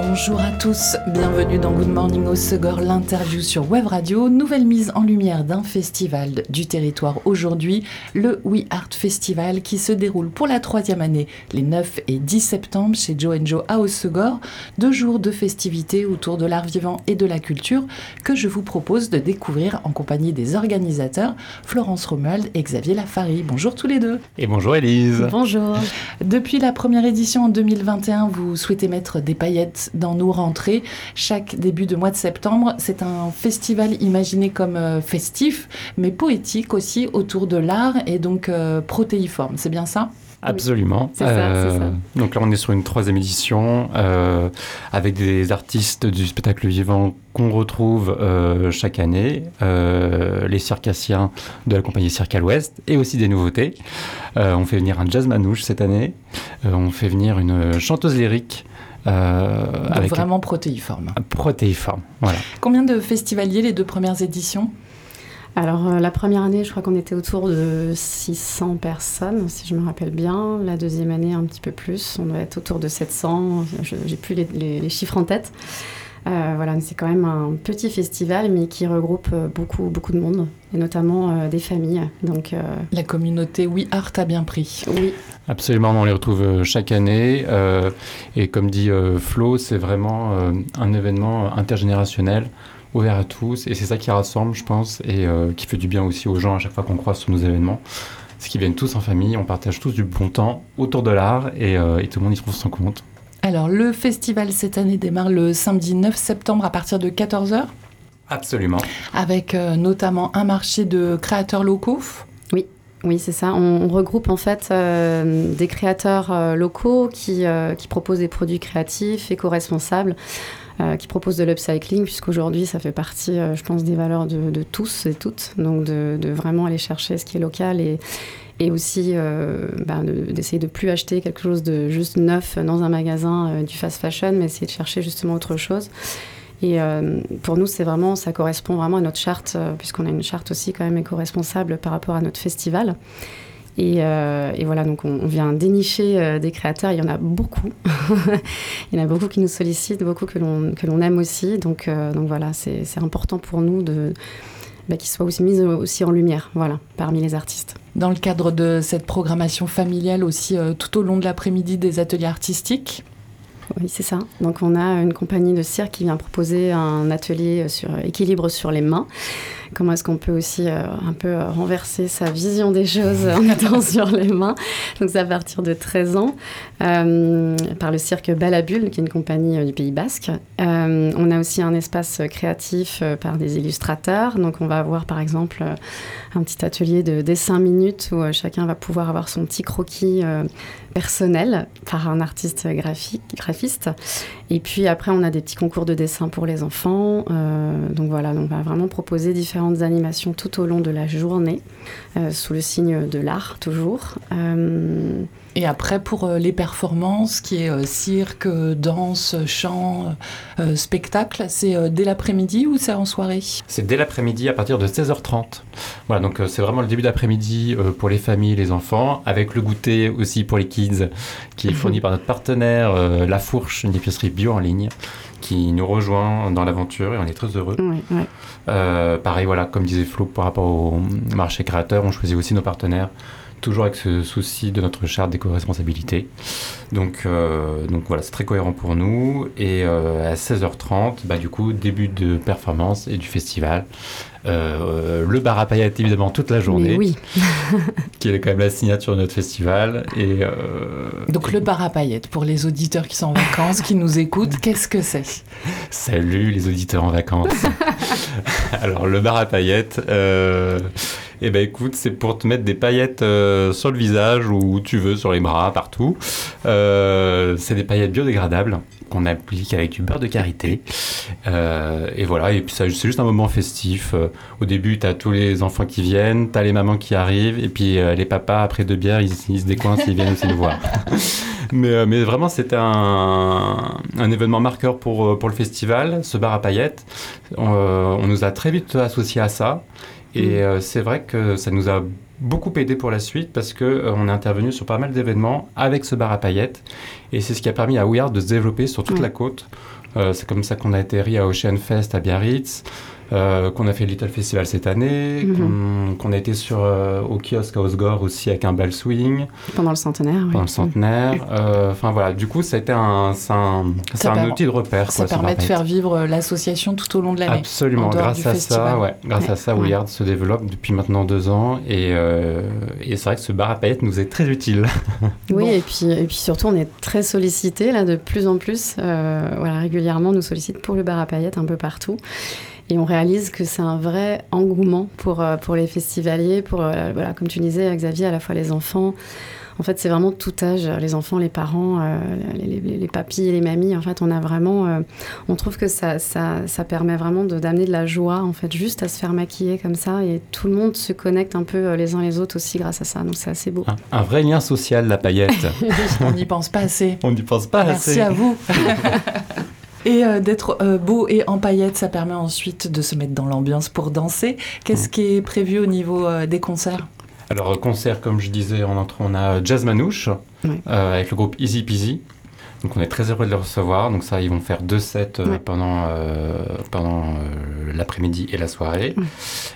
Bonjour à tous, bienvenue dans Good Morning au Segor, l'interview sur Web Radio. Nouvelle mise en lumière d'un festival du territoire aujourd'hui, le We Art Festival qui se déroule pour la troisième année les 9 et 10 septembre chez Joe Joe à Segor. Deux jours de festivités autour de l'art vivant et de la culture que je vous propose de découvrir en compagnie des organisateurs Florence Romuald et Xavier Lafari. Bonjour tous les deux. Et bonjour Elise. Bonjour. Depuis la première édition en 2021, vous souhaitez mettre des paillettes dans nos rentrées chaque début de mois de septembre. C'est un festival imaginé comme euh, festif, mais poétique aussi autour de l'art et donc euh, protéiforme. C'est bien ça? Absolument. c'est ça, euh, ça, Donc là, on est sur une troisième édition euh, avec des artistes du spectacle vivant qu'on retrouve euh, chaque année, euh, les circassiens de la compagnie Cirque à l'Ouest et aussi des nouveautés. Euh, on fait venir un jazz manouche cette année. on fait venir une chanteuse lyrique. Avec vraiment protéiforme. Protéiforme, voilà. Combien de festivaliers les deux premières éditions? Alors, euh, la première année, je crois qu'on était autour de 600 personnes, si je me rappelle bien. La deuxième année, un petit peu plus. On doit être autour de 700. Je n'ai plus les, les, les, chiffres en tête. Euh, voilà, c'est quand même un petit festival, mais qui regroupe beaucoup, beaucoup de monde, et notamment euh, des familles. Donc, euh... La communauté We Art a bien pris. Oui. Absolument, on les retrouve chaque année. Euh, et comme dit Flo, c'est vraiment un événement intergénérationnel ouvert à tous et c'est ça qui rassemble je pense et euh, qui fait du bien aussi aux gens à chaque fois qu'on croise sur nos événements c'est qu'ils viennent tous en famille on partage tous du bon temps autour de l'art et, euh, et, tout le monde y trouve son compte alors le festival cette année démarre le samedi 9 septembre à partir de 14h absolument avec euh, notamment un marché de créateurs locaux oui oui, c'est ça. On, on, regroupe en fait euh, des créateurs euh, locaux qui, euh, qui, proposent des produits créatifs, éco-responsables, euh, qui proposent de l'upcycling, puisqu'aujourd'hui, ça fait partie, euh, je pense, des valeurs de, de, tous et toutes. Donc, de, de, vraiment aller chercher ce qui est local et, et aussi euh, ben d'essayer de, de plus acheter quelque chose de juste neuf dans un magasin euh, du fast fashion, mais essayer de chercher justement autre chose. Et euh, pour nous, c'est vraiment, ça correspond vraiment à notre charte, puisqu'on a une charte aussi quand même éco-responsable par rapport à notre festival. Et, et, voilà, donc on, vient dénicher des créateurs. Il y en a beaucoup. Il y en a beaucoup qui nous sollicitent, beaucoup que l'on aime aussi. Donc, donc voilà, c'est important pour nous de bah, qu'ils soient aussi mis aussi en lumière, voilà, parmi les artistes. Dans le cadre de cette programmation familiale aussi, euh, tout au long de l'après-midi, des ateliers artistiques oui, c'est ça. Donc on a une compagnie de cirque qui vient proposer un atelier sur équilibre sur les mains. Comment est-ce qu'on peut aussi euh, un peu renverser sa vision des choses en étant sur les mains? Donc c'est à partir de 13 ans euh, par le cirque Balabule, qui est une compagnie euh, du Pays Basque. Euh, on a aussi un espace créatif euh, par des illustrateurs. Donc on va avoir par exemple euh, un petit atelier de dessin minutes où euh, chacun va pouvoir avoir son petit croquis euh, personnel par un artiste graphique, graphiste. Et puis après, on a des petits concours de dessin pour les enfants. Euh, donc voilà, on va vraiment proposer différentes animations tout au long de la journée, euh, sous le signe de l'art, toujours. Euh, et après, pour les performances, qui est euh, cirque, danse, chant, euh, spectacle, c'est euh, dès l'après-midi ou c'est en soirée? C'est dès l'après-midi à partir de 16h30. Voilà, donc euh, c'est vraiment le début d'après-midi euh, pour les familles, les enfants, avec le goûter aussi pour les kids, qui est fourni par notre partenaire euh, La Fourche, une épicerie bio en ligne qui nous rejoint dans l'aventure et on est très heureux. Oui, oui. Euh, pareil, voilà, comme disait Flo, par rapport au marché créateur, on choisit aussi nos partenaires toujours avec ce souci de notre charte d'éco-responsabilité. Donc, euh, donc voilà, c'est très cohérent pour nous. Et euh, à 16h30, bah, du coup, début de performance et du festival. Euh, le bar à paillettes, évidemment, toute la journée. Mais oui. qui est quand même la signature de notre festival. Et, Donc, le bar à paillettes, pour les auditeurs qui sont en vacances, qui nous écoutent, qu'est-ce que c'est? Salut les auditeurs en vacances. Alors, le bar à paillettes. Eh ben écoute, c'est pour te mettre des paillettes euh, sur le visage ou où tu veux, sur les bras, partout. Euh, c'est des paillettes biodégradables qu'on applique avec du beurre de karité. Euh, et voilà, et puis c'est juste un moment festif. Au début, tu as tous les enfants qui viennent, tu as les mamans qui arrivent, et puis les papas, après deux bières, ils, se décoincent, ils viennent aussi nous voir. mais, mais vraiment, c'était un, événement marqueur pour, pour le festival, ce bar à paillettes. On, on nous a très vite associés à ça. Et euh, c'est vrai que ça nous a beaucoup aidé pour la suite parce que euh, on est intervenu sur pas mal d'événements avec ce bar à paillettes. Et c'est ce qui a permis à We de se développer sur toute Ouais. la côte. Euh, c'est comme ça qu'on a atterri à Ocean Fest à Biarritz, euh, qu'on a fait Little Festival cette année, Mhm. qu'on, qu'on a été sur, euh, au kiosque à Osgore aussi avec un bal swing Pendant le centenaire. oui. pendant le centenaire. Euh, Enfin voilà, du coup, ça a été un, c'est un, un outil de repère. Ça quoi, permet de faire vivre l'association tout au long de l'année. Absolument, grâce à festival. ça, ouais, grâce Ouais. à ça, Ouais. Willard se développe depuis maintenant deux ans et, euh, et c'est vrai que ce bar à paillettes nous est très utile. Oui, Bon. et, puis, et puis surtout, on est très sollicité là de plus en plus. Euh, voilà, régulièrement, on nous sollicite pour le bar à paillettes un peu partout. Et on réalise que c'est un vrai engouement pour, euh, pour les festivaliers, pour, euh, voilà, comme tu disais, Xavier, à la fois les enfants. En fait, c'est vraiment tout âge, les enfants, les parents, euh, les, les, les papis et les mamies. En fait, on a vraiment, euh, on trouve que ça, ça, ça permet vraiment de- d'amener de la joie, en fait, juste à se faire maquiller comme ça. Et tout le monde se connecte un peu les uns les autres aussi grâce à ça. Donc, c'est assez beau. Un, un vrai lien social, la paillette. On n'y pense pas assez. On n'y pense pas Merci assez. à vous. Et euh, d'être euh, beau et en paillettes, ça permet ensuite de se mettre dans l'ambiance pour danser. Qu'est-ce qui est prévu au niveau euh, des concerts? Alors, concert, comme je disais en entrant, on a Jazz Manouche euh, avec le groupe Easy Peasy. Donc, on est très heureux de les recevoir. Donc, ça, ils vont faire deux sets euh, Ouais. pendant, euh, pendant euh, l'après-midi et la soirée. Ouais.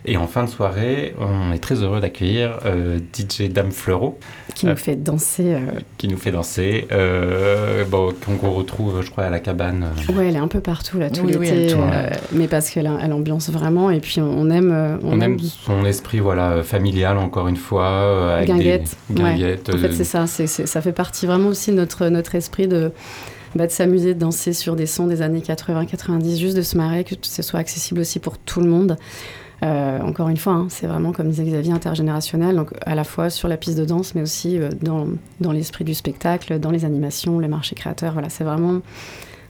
Et en fin de soirée, on est très heureux d'accueillir euh, DJ Dame Fleuro. qui Euh, nous fait danser. euh, qui nous fait danser, euh, bon, qu'on retrouve, je crois, à la cabane. euh. Ouais, elle est un peu partout là, tout Oui, l'été. euh, mais parce qu'elle a- elle ambiance vraiment. Et puis on aime. On, aime son esprit, voilà, familial, encore une fois, euh, avec Guinguette, des ouais. guinguettes. En fait, c'est ça. ça fait partie vraiment aussi de notre, notre esprit de, bah, de s'amuser, de danser sur des sons des années 80-90, juste de se marrer, que ce soit accessible aussi pour tout le monde. Euh, encore une fois, hein, c'est vraiment, comme disait Xavier, intergénérationnel, donc à la fois sur la piste de danse, mais aussi euh, dans, dans l'esprit du spectacle, dans les animations, le marché créateur. Voilà, c'est vraiment.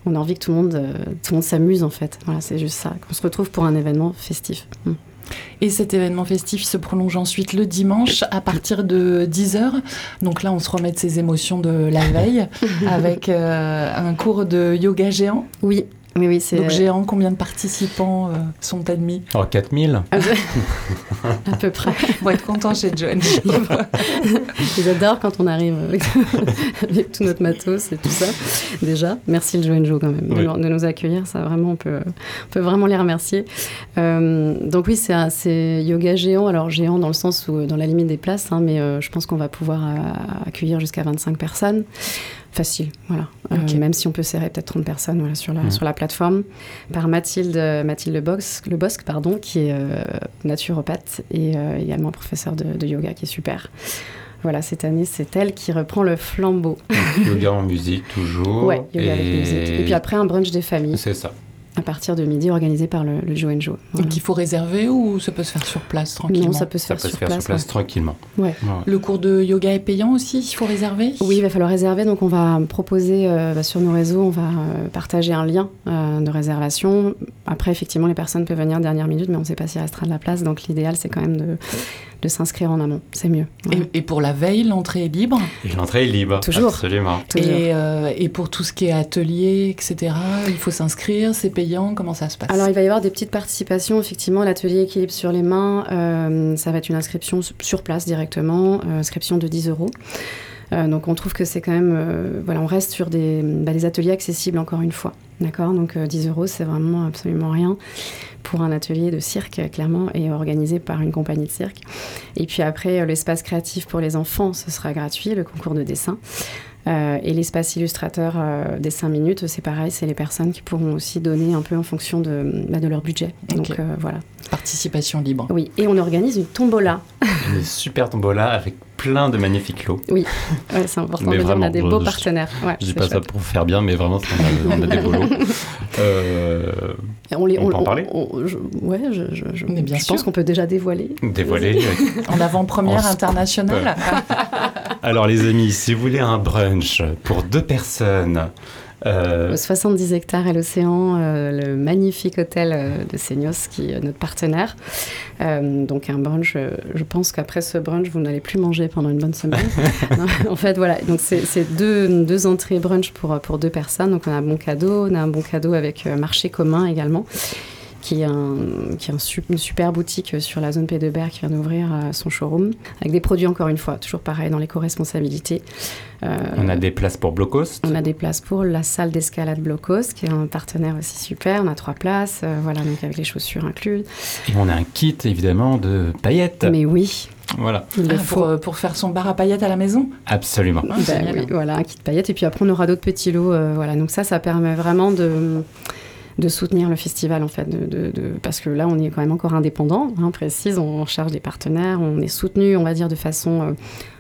On a envie que tout le monde, euh, monde s'amuse en fait. Voilà, c'est juste ça. Qu'on se retrouve pour un événement festif. Mm. Et cet événement festif se prolonge ensuite le dimanche à partir de 10h. Donc là, on se remet de ses émotions de la veille avec euh, un cours de yoga géant. Oui, oui, oui, c'est Donc géant, combien de participants euh, sont admis? Oh, 4000 à peu près. On va être content chez John. Ils adorent quand on arrive avec, avec tout notre matos et tout ça. Déjà, merci le Joe Joe quand même de, Oui. nous- de nous accueillir. Ça vraiment, on peut, on peut vraiment les remercier. Euh, donc oui, c'est yoga géant. Alors géant dans le sens où dans la limite des places, hein, mais euh, je pense qu'on va pouvoir euh, accueillir jusqu'à 25 personnes. Facile, voilà. Euh, même si on peut serrer peut-être 30 personnes voilà, sur, la, sur la plateforme. Par Mathilde, Mathilde Bosque, Le Bosque, pardon, qui est euh, naturopathe et euh, également professeur de, de yoga, qui est super. Voilà, cette année, c'est elle qui reprend le flambeau. Yoga en musique, toujours. Ouais, yoga avec musique. Et puis après, un brunch des familles C'est ça. À partir de midi organisé par le, le Joe Joe. Voilà. Donc il faut réserver ou ça peut se faire sur place tranquillement Non, ça peut se Ça faire, peut se sur faire place. sur place ouais. tranquillement. Ouais. Ouais. Le cours de yoga est payant aussi, il faut réserver? Oui, il va falloir réserver. Donc, on va proposer euh, bah, sur nos réseaux, on va euh, partager un lien euh, de réservation. Après, effectivement, les personnes peuvent venir dernière minute, mais on ne sait pas s'il restera de la place. Donc, l'idéal, c'est quand même de, de s'inscrire en amont. C'est mieux. Et, et pour la veille, l'entrée est libre? Et l'entrée est libre. Toujours. Absolument. Toujours. Et, euh, et pour tout ce qui est atelier, etc., il faut s'inscrire, c'est payant, comment ça se passe? Alors, il va y avoir des petites participations. Effectivement, l'atelier équilibre sur les mains, euh, ça va être une inscription sur place directement, euh, inscription de 10 euros. Euh, donc, on trouve que c'est quand même. euh, voilà, on reste sur des, bah, des ateliers accessibles, encore une fois. D'accord? Donc, euh, 10 euros, c'est vraiment absolument rien pour un atelier de cirque, euh, clairement, et organisé par une compagnie de cirque. Et puis après, euh, l'espace créatif pour les enfants, ce sera gratuit, le concours de dessin. Euh, et l'espace illustrateur euh, des 5 minutes, c'est pareil, c'est les personnes qui pourront aussi donner un peu en fonction de, bah, de leur budget. Donc euh, voilà. Participation libre. Oui, et on organise une tombola. Une super tombola avec plein de magnifiques lots. Ouais, c'est important Mais de dire, on a vraiment, des je- beaux je- partenaires. Ouais, Je dis pas ça pour faire bien, mais vraiment, on a, on a des beaux lots. Euh, Et On, les, on peut en parler on- je- Ouais, je, je, je- Mais bien je sûr. pense qu'on peut déjà dévoiler. dévoilés. En avant-première internationale. Alors les amis, si vous voulez un brunch pour deux personnes. 70 hectares et l'océan, le magnifique hôtel de Seignos qui est notre partenaire. donc un brunch, je pense qu'après ce brunch, vous n'allez plus manger pendant une bonne semaine. en fait, voilà, donc c'est deux, deux, entrées brunch pour, pour deux personnes. Donc on a un bon cadeau, on a un bon cadeau avec marché commun également qui est, un, qui est une super boutique sur la zone P2Ber qui vient d'ouvrir euh, son showroom, avec des produits encore une fois, toujours pareil dans l'éco-responsabilité. Euh, on a des places pour Blocost On a des places pour la salle d'escalade Blocost, qui est un partenaire aussi super. On a trois places, euh, voilà, donc avec les chaussures incluses. Et on a un kit évidemment de paillettes. Mais oui, voilà. Ah, pour, pour, faire son bar à paillettes à la maison? Absolument. Ben voilà, un kit de paillettes. Et puis après, on aura d'autres petits lots. voilà, donc ça, ça permet vraiment de de soutenir le festival en fait, de, parce que là on est quand même encore indépendant, hein, précise, on cherche des partenaires, on est soutenu, on va dire, de façon euh,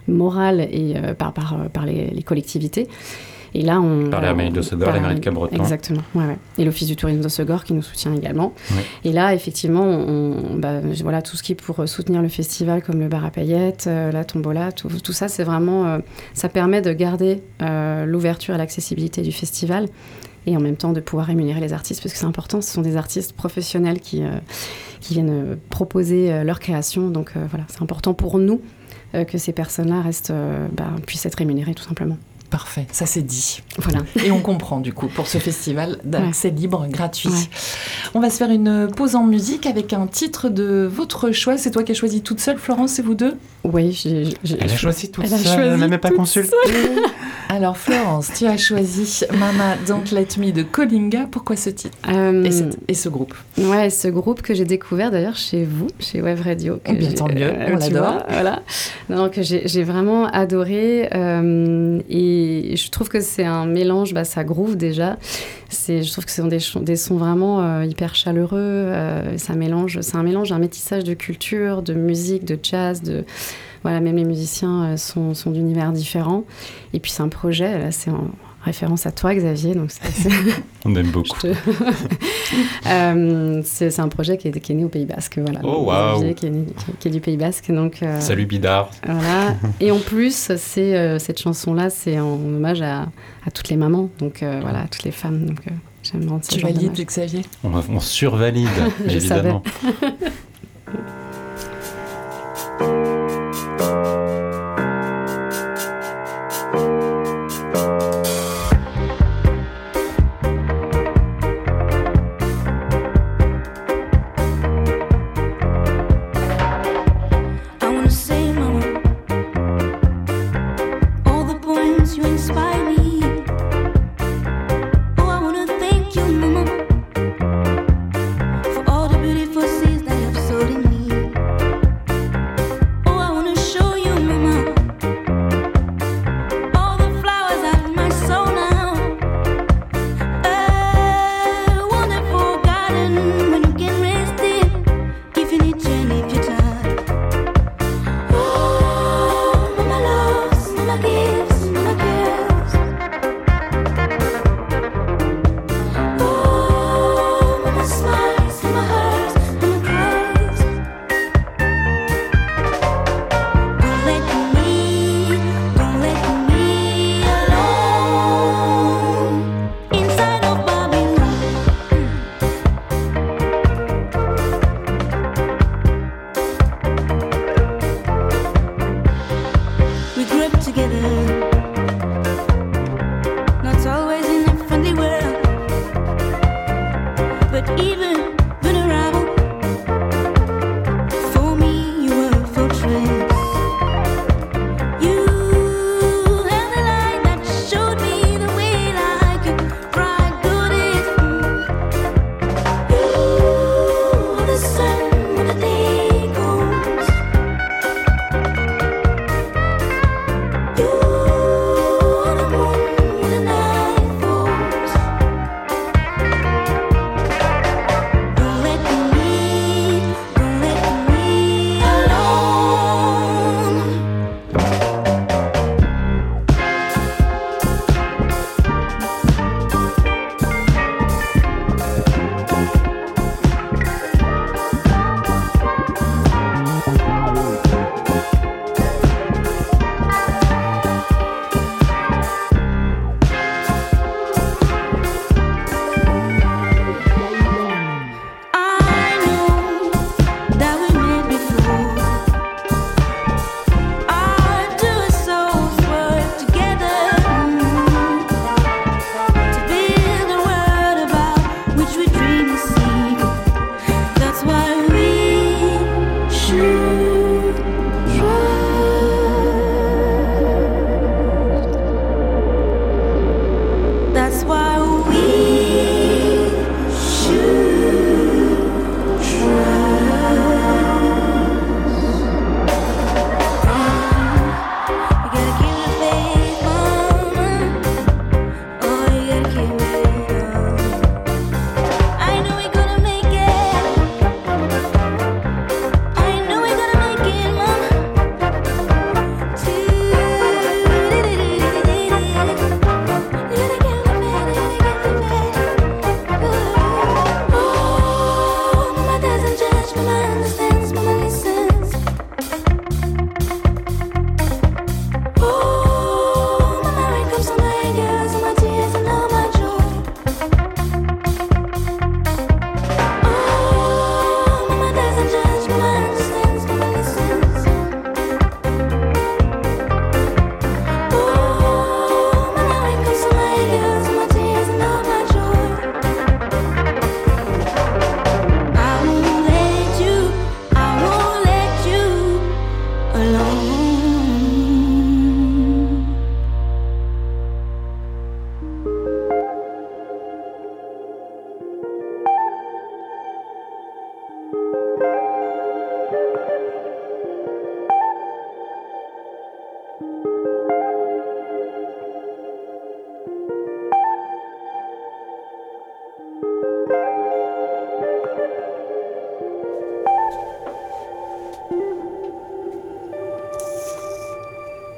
morale et euh, par, par, euh, par les, collectivités. Et là, on. Par la mairie de Segor, la mairie de Cabreton. Exactement, ouais, ouais. Et l'Office du tourisme de Segor qui nous soutient également. Et là, effectivement, on, bah, voilà, tout ce qui est pour soutenir le festival, comme le bar à paillettes, la tombola, tout, tout ça, c'est vraiment. ça permet de garder l'ouverture et l'accessibilité du festival et en même temps de pouvoir rémunérer les artistes, parce que c'est important, ce sont des artistes professionnels qui, euh, viennent euh, proposer euh, leur création. Donc voilà, c'est important pour nous que ces personnes-là restent, bah, puissent être rémunérées tout simplement. Parfait, ça c'est dit. Voilà. Et on comprend du coup pour ce festival d'accès libre, gratuit. On va se faire une pause en musique avec un titre de votre choix. C'est toi qui as choisi toute seule, Florence, et vous deux? Oui, j'ai, elle a choisi toute elle seule, elle n'a même pas consulté. Alors Florence, tu as choisi Mama Don't Let Me de Kolinga. Pourquoi ce titre? Euh, et, ce groupe? Ouais, ce groupe que j'ai découvert d'ailleurs chez vous, chez Web Radio. Que bien tant mieux, on l'adore. Voilà. Donc j'ai, vraiment adoré euh, et je trouve que c'est un mélange, bah, ça groove déjà. Je trouve que ce sont des, sons vraiment euh, hyper chaleureux. Euh, ça mélange, c'est un mélange, un métissage de culture, de musique, de jazz, voilà, même les musiciens euh, sont, d'univers différents. Et puis c'est un projet, référence à toi, Xavier. Donc On aime beaucoup. euh, c'est un projet qui est, qui est, né au Pays Basque. Voilà, oh, wow. qui, est, qui, est, du Pays Basque. Donc, euh, Salut Bidar. Voilà. Et en plus, c'est euh, cette chanson-là, c'est en hommage à, à, toutes les mamans, donc euh, voilà, à toutes les femmes. Donc, j'aime Tu valides, Xavier? On, on survalide, évidemment.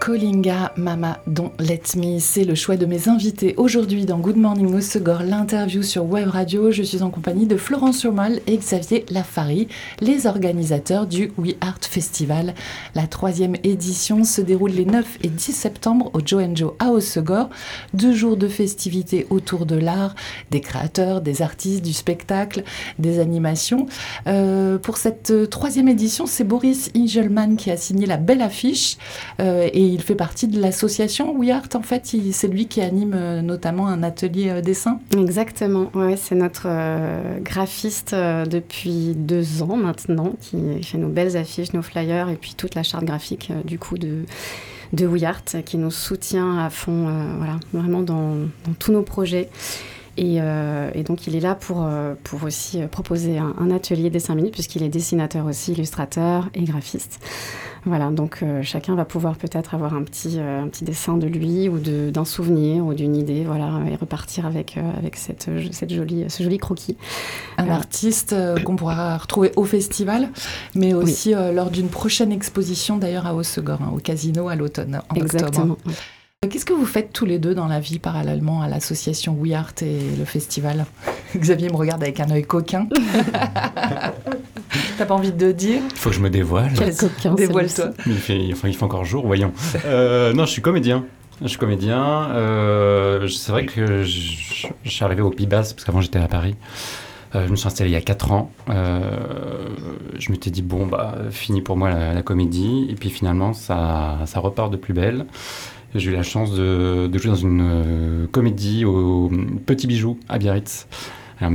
Kalinga Mama Don Let Me, c'est le choix de mes invités aujourd'hui dans Good Morning Segor, l'interview sur Web Radio. Je suis en compagnie de Florence Surmal et Xavier Lafari, les organisateurs du We Art Festival. La troisième édition se déroule les 9 et 10 septembre au Joe à Osegor. Deux jours de festivités autour de l'art, des créateurs, des artistes, du spectacle, des animations. Euh, pour cette troisième édition, c'est Boris Ingelman qui a signé la belle affiche. Euh, et il fait partie de l'association We Art. En fait, c'est lui qui anime euh, notamment un atelier euh, dessin. Exactement. Ouais, c'est notre graphiste depuis deux ans maintenant qui fait nos belles affiches, nos flyers et puis toute la charte graphique du coup de de qui nous soutient à fond, voilà, vraiment dans, tous nos projets. Et, donc il est là pour, pour aussi proposer un, un atelier dessin minutes puisqu'il est dessinateur aussi, illustrateur et graphiste. Voilà, donc euh, chacun va pouvoir peut-être avoir un petit, euh, un petit dessin de lui ou d'un souvenir ou d'une idée, voilà, et repartir avec, euh, avec cette, cette jolie, ce joli croquis. Un artiste qu'on pourra retrouver au festival, mais aussi lors d'une prochaine exposition d'ailleurs à Haussegor, hein, au Casino à l'automne, en Exactement. octobre. Qu'est-ce que vous faites tous les deux dans la vie parallèlement à l'association We Art et le festival? Xavier me regarde avec un œil coquin. T'as pas envie de dire? Il faut que je me dévoile. Quel coquin Dévoile-toi. Il fait, enfin, il fait encore jour, voyons. Euh, non, je suis comédien. Je suis comédien. Euh, c'est vrai que je, suis arrivé au Pibas, parce qu'avant j'étais à Paris. Euh, je me suis installé il y a 4 ans. je m'étais dit, bon, bah, fini pour moi la, comédie. Et puis finalement, ça, ça repart de plus belle. J'ai eu la chance de, de jouer dans une comédie au Petit Bijou à Biarritz. Euh,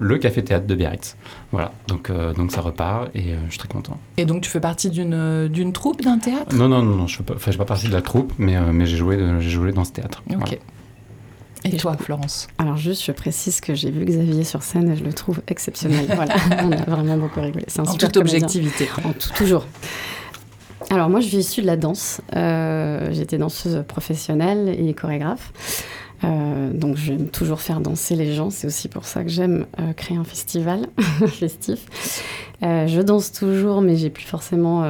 le café-théâtre de Biarritz. Voilà, donc, euh, donc ça repart et euh, je suis très content. Et donc tu fais partie d'une, d'une troupe, d'un théâtre? Non, non, non, non je ne fais, pas partie de la troupe, mais, mais j'ai, joué, j'ai joué dans ce théâtre. Ok. Et toi, Florence? Alors juste, je précise que j'ai vu Xavier sur scène et je le trouve exceptionnel. voilà, on a vraiment beaucoup rigolé. C'est un en toute objectivité. En toujours. Alors moi, je suis issue de la danse. j'étais danseuse professionnelle et chorégraphe. Euh, donc j'aime toujours faire danser les gens, c'est aussi pour ça que j'aime euh, créer un festival festif. Euh, je danse toujours, mais j'ai plus forcément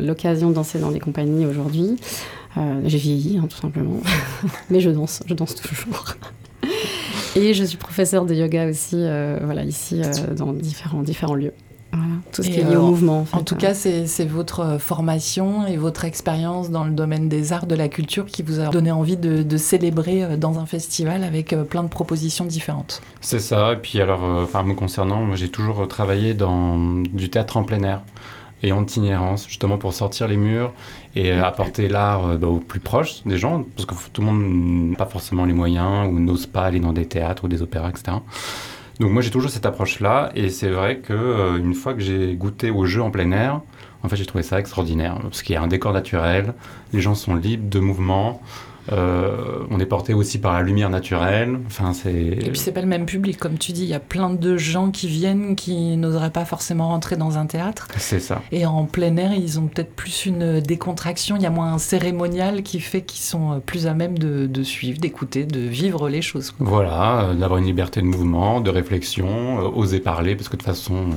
l'occasion de danser dans des compagnies aujourd'hui. j'ai vieilli, hein, tout simplement, mais je danse, je danse toujours. Et je suis professeure de yoga aussi, voilà, ici dans différents, différents lieux. Voilà, tout ce qui est lié au mouvement. En, tout cas, c'est votre euh, formation et votre expérience dans le domaine des arts, de la culture qui vous a donné envie de, célébrer euh, dans un festival avec euh, plein de propositions différentes. C'est ça. Et puis alors, enfin, me concernant, j'ai toujours travaillé dans du théâtre en plein air et en itinérance, justement pour sortir les murs et apporter l'art bah, au plus proche des gens, parce que tout le monde n'a pas forcément les moyens ou n'ose pas aller dans des théâtres ou des opéras, etc. Donc moi j'ai toujours cette approche-là et c'est vrai que euh, une fois que j'ai goûté au jeu en plein air, en fait j'ai trouvé ça extraordinaire parce qu'il y a un décor naturel, les gens sont libres de mouvement. Euh, on est porté aussi par la lumière naturelle. Enfin, c'est... Et puis c'est pas le même public, comme tu dis. Il y a plein de gens qui viennent qui n'oseraient pas forcément rentrer dans un théâtre. C'est ça. Et en plein air, ils ont peut-être plus une décontraction. Il y a moins un cérémonial qui fait qu'ils sont plus à même de, suivre, d'écouter, de vivre les choses. Voilà, euh, d'avoir une liberté de mouvement, de réflexion, euh, oser parler, parce que de toute façon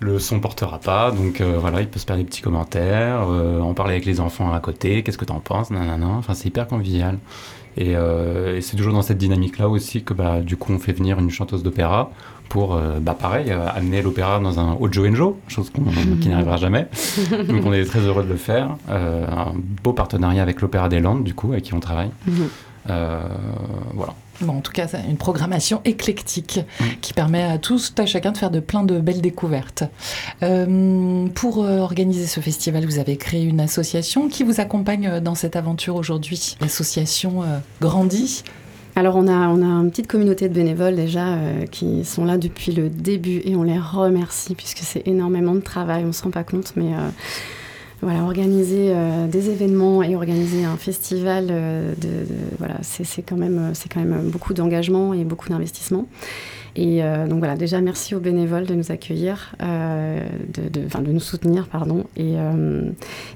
le son portera pas, donc euh, voilà, il peut se faire des petits commentaires, euh, en parler avec les enfants à côté, qu'est-ce que t'en penses, nanana, enfin c'est hyper convivial. Euh, et, c'est toujours dans cette dynamique-là aussi que bah, du coup on fait venir une chanteuse d'opéra pour, bah, pareil, amener l'opéra dans un haut Joe Joe, chose qui n'arrivera jamais. Donc on est très heureux de le faire. un beau partenariat avec l'Opéra des Landes, du coup, avec qui on travaille. Mhm. voilà. Bon, en tout cas, une programmation éclectique mm. qui permet à tous, à chacun de faire de plein de belles découvertes. Euh, pour euh, organiser ce festival, vous avez créé une association qui vous accompagne euh, dans cette aventure aujourd'hui. L'association grandit. Alors on a, on a une petite communauté de bénévoles déjà qui sont là depuis le début et on les remercie puisque c'est énormément de travail, on ne se rend pas compte, mais voilà, organiser euh, des événements et organiser un festival, euh, de, voilà, c'est quand, même, quand même beaucoup d'engagement et beaucoup d'investissement. Et euh, donc voilà, déjà merci aux bénévoles de nous accueillir, de, de, nous soutenir, pardon. Et,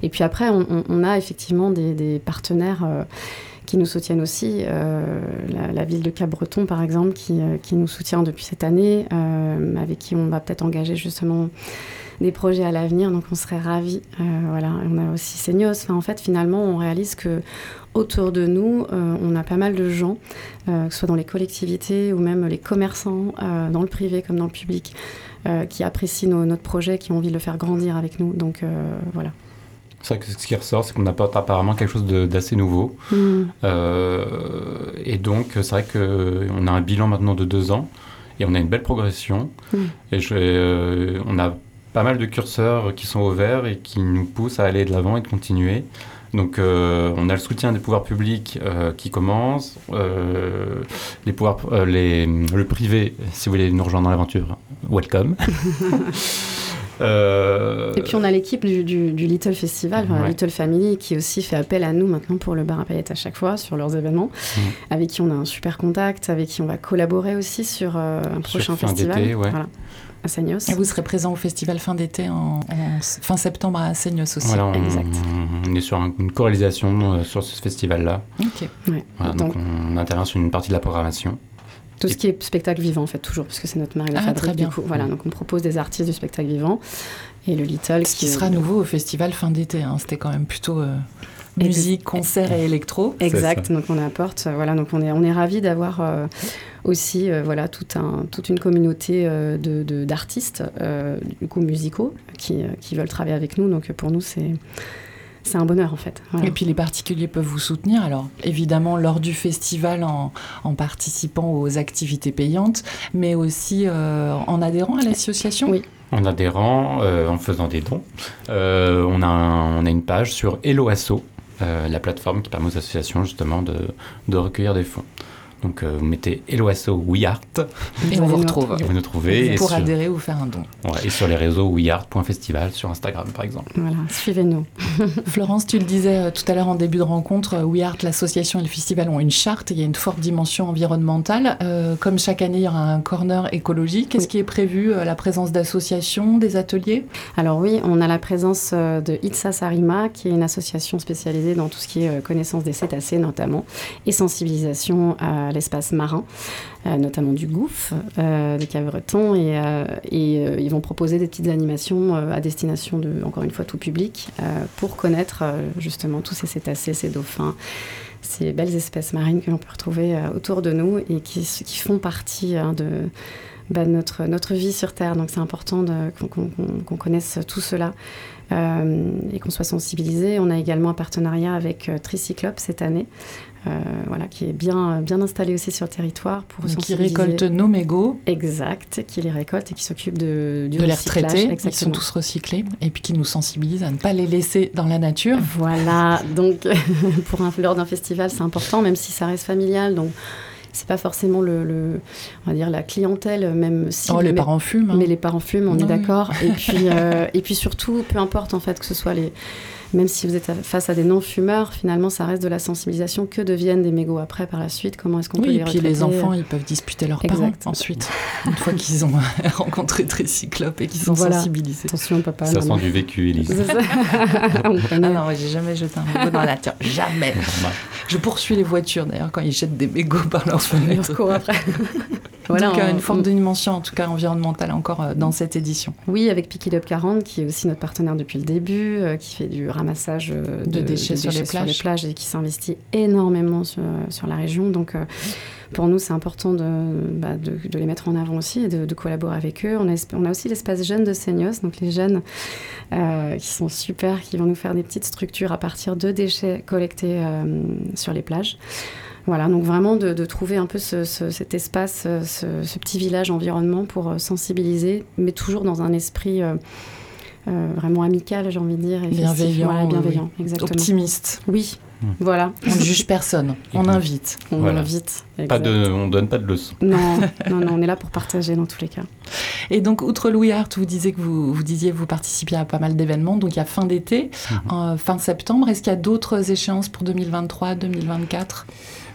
et puis après, on, a effectivement des, partenaires qui nous soutiennent aussi. La, la, ville de Cap-Breton, par exemple, qui, qui, nous soutient depuis cette année, avec qui on va peut-être engager justement des projets à l'avenir. Donc on serait ravis. voilà, on a aussi Seignos. Enfin, en fait, finalement, on réalise que autour de nous, on a pas mal de gens, que ce soit dans les collectivités ou même les commerçants, dans le privé comme dans le public, qui apprécient notre projet, qui ont envie de le faire grandir avec nous. Donc voilà. C'est vrai que ce qui ressort, c'est qu'on apporte apparemment quelque chose d'assez nouveau. Mm. Euh, et donc, c'est vrai qu'on a un bilan maintenant de deux ans et on a une belle progression. Mm. Et je, euh, on a pas mal de curseurs qui sont ouverts et qui nous poussent à aller de l'avant et de continuer. Donc, euh, on a le soutien des pouvoirs publics qui commence, les pouvoirs, les, le privé, si vous voulez nous rejoindre dans l'aventure, welcome. Euh, et puis on a l'équipe du, Little Festival, Little Family, qui aussi fait appel à nous maintenant pour le bar à paillettes à chaque fois sur leurs événements, mm. avec qui on a un super contact, avec qui on va collaborer aussi sur euh, un prochain festival. Voilà à Seignos. Et vous serez présent au festival fin d'été, en, fin septembre à Seignos aussi. Voilà, on, est sur une corrélisation euh, sur ce festival-là. Ok. donc, on intervient sur une partie de la programmation. Tout ce qui est spectacle vivant, en fait, toujours, parce que c'est notre marque de ah, Très bien. voilà, donc on propose des artistes du spectacle vivant. Et le Little. Ce qui, sera nouveau au festival fin d'été. Hein. C'était quand même plutôt. Euh, musique, concert et électro. Exact. Donc on apporte, euh, voilà, donc on est on est ravi d'avoir euh, aussi voilà tout un toute une communauté de d'artistes du coup musicaux qui, qui veulent travailler avec nous. Donc pour nous c'est c'est un bonheur en fait. Et puis les particuliers peuvent vous soutenir, alors évidemment lors du festival en, participant aux activités payantes, mais aussi euh, en adhérant à l'association Oui. En adhérant, euh, en faisant des dons. Euh, on, a on a une page sur Helloasso, la plateforme qui permet aux associations justement de, de recueillir des fonds. Donc euh, vous mettez Eloasso WeArt et on vous retrouve. Et vous nous trouvez. Pour adhérer ou faire un don. et sur les réseaux WeArt.festival sur Instagram par exemple. Voilà, suivez-nous. Florence, tu le disais euh, tout à l'heure en début de rencontre, euh, WeArt, l'association et le festival ont une charte, il y a une forte dimension environnementale. comme chaque année, il y aura un corner écologique. Qu'est-ce qui est prévu La présence d'associations, des ateliers? Alors oui, on a la présence de Itsa Sarima, qui est une association spécialisée dans tout ce qui est connaissance des cétacés notamment, et sensibilisation à l'espace marin, euh, notamment du gouffre, euh, des cabretons, et, euh, ils vont proposer des petites animations à destination de, encore une fois, tout public, pour connaître justement tous ces cétacés, ces dauphins, ces belles espèces marines que l'on peut retrouver autour de nous et qui, font partie hein, de, bah, notre, notre vie sur Terre. Donc c'est important qu'on connaisse tout cela. et qu'on soit sensibilisé. On a également un partenariat avec Tricyclope cette année, euh, voilà, qui est bien, bien installé aussi sur le territoire pour Qui récolte nos mégots. Exact, qui les récolte et qui s'occupe de, du de les retraités, qui sont tous recyclés, et puis qui nous sensibilise à ne pas les laisser dans la nature. Voilà, donc pour un lors d'un festival, c'est important, même si ça reste familial. Donc c'est pas forcément le, on va dire la clientèle même si oh, les parents fument hein. mais les parents fument on est d'accord et puis euh, et puis surtout peu importe en fait que ce soit les même si vous êtes face à des non-fumeurs, finalement, ça reste de la sensibilisation. Que deviennent des mégots après, par la suite? Comment est-ce qu'on peut les et puis les enfants, ils peuvent disputer leurs parents ensuite, une fois qu'ils ont rencontré Tricyclope et qu'ils sont sensibilisés. Attention, papa. Ça sent du vécu, Elise. ah non, j'ai jamais jeté un mégot dans la nature. Jamais. Je poursuis les voitures, d'ailleurs, quand ils jettent des mégots par leurs fenêtres. après. Voilà, Donc, une forme de dimension, en tout cas environnementale, encore euh, dans cette édition. Oui, avec Pick Up 40, qui est aussi notre partenaire depuis le début, euh, qui fait du ramassage euh, de, déchets, sur, les plages. et qui s'investit énormément sur, sur, la région. Donc, pour nous, c'est important de, bah, de, de, les mettre en avant aussi et de, collaborer avec eux. On a, on a aussi l'espace jeune de Seignos, donc les jeunes qui sont super, qui vont nous faire des petites structures à partir de déchets collectés sur les plages. Voilà, donc vraiment de, trouver un peu cet espace, euh, ce, petit village environnement pour euh, sensibiliser, mais toujours dans un esprit euh, vraiment amical, j'ai envie de dire. Et bienveillant. bienveillant, exactement. Optimiste. Oui, hmm. voilà. On ne juge personne, on invite. On invite. Pas de, on donne pas de leçons. Non, non, non, on est là pour partager dans tous les cas. Et donc, outre Louis Hart, vous disiez que vous, vous disiez vous participiez à pas mal d'événements. Donc, il y a fin d'été, mhm. fin septembre. Est-ce qu'il y a d'autres échéances pour 2023, 2024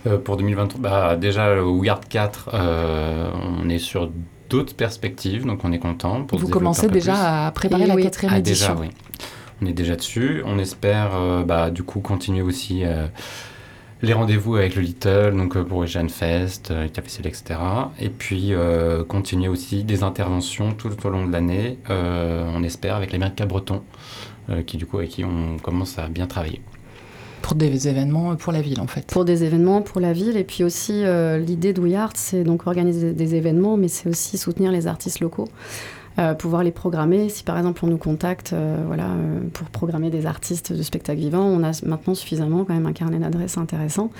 euh, pour 2023, bah, déjà, au Yard 4, euh, on est sur d'autres perspectives, donc on est content. Pour Vous commencez déjà à préparer la quatrième ah, édition. Déjà, oui. On est déjà dessus. On espère, euh, bah, du coup, continuer aussi les rendez-vous avec le Little, donc pour les Jeanne Fest, le Café Select, etc. Et puis continuer aussi des interventions tout au long de l'année, on espère, avec les de Cabreton, qui du coup avec qui on commence à bien travailler. Pour des événements pour la ville, en fait. Pour des événements pour la ville. Et puis aussi, l'idée de We Art, c'est donc organiser des événements, mais c'est aussi soutenir les artistes locaux. Euh, pouvoir les programmer. Si par exemple on nous contacte euh, voilà, euh, pour programmer des artistes de spectacle vivant, on a maintenant suffisamment quand même un carnet d'adresses intéressant.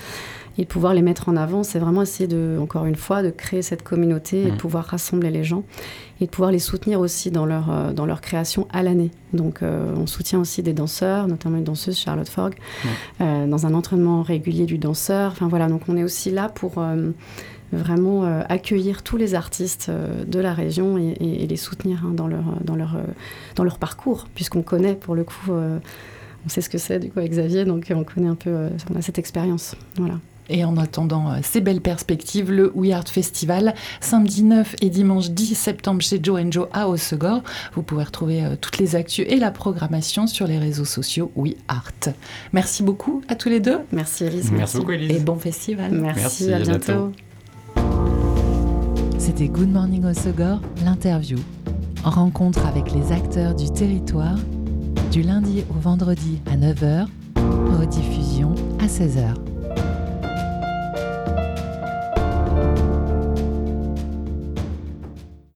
Et de pouvoir les mettre en avant, c'est vraiment essayer de, encore une fois, de créer cette communauté et de mmh. pouvoir rassembler les gens et de pouvoir les soutenir aussi dans leur, dans leur création à l'année. Donc on soutient aussi des danseurs, notamment une danseuse Charlotte Forg, dans un entraînement régulier du danseur. Enfin voilà, donc on est aussi là pour vraiment euh, accueillir tous les artistes euh, de la région et, les soutenir hein, dans, leur, dans, leur, euh, dans leur parcours, puisqu'on connaît pour le coup, on sait ce que c'est du coup avec Xavier, donc on connaît un peu, on a cette expérience. Voilà. Et en attendant ces belles perspectives, le We Art Festival, samedi 9 et dimanche 10 septembre chez Joe Joe à Haussegor. Vous pouvez retrouver toutes les actus et la programmation sur les réseaux sociaux We Art. Merci beaucoup à tous les deux. Merci Elise. Merci, beaucoup Elise. Et bon festival. Merci, à, bientôt. C'était Good Morning Osogor, l'interview. Rencontre avec les acteurs du territoire, du lundi au vendredi à 9h, rediffusion à 16h.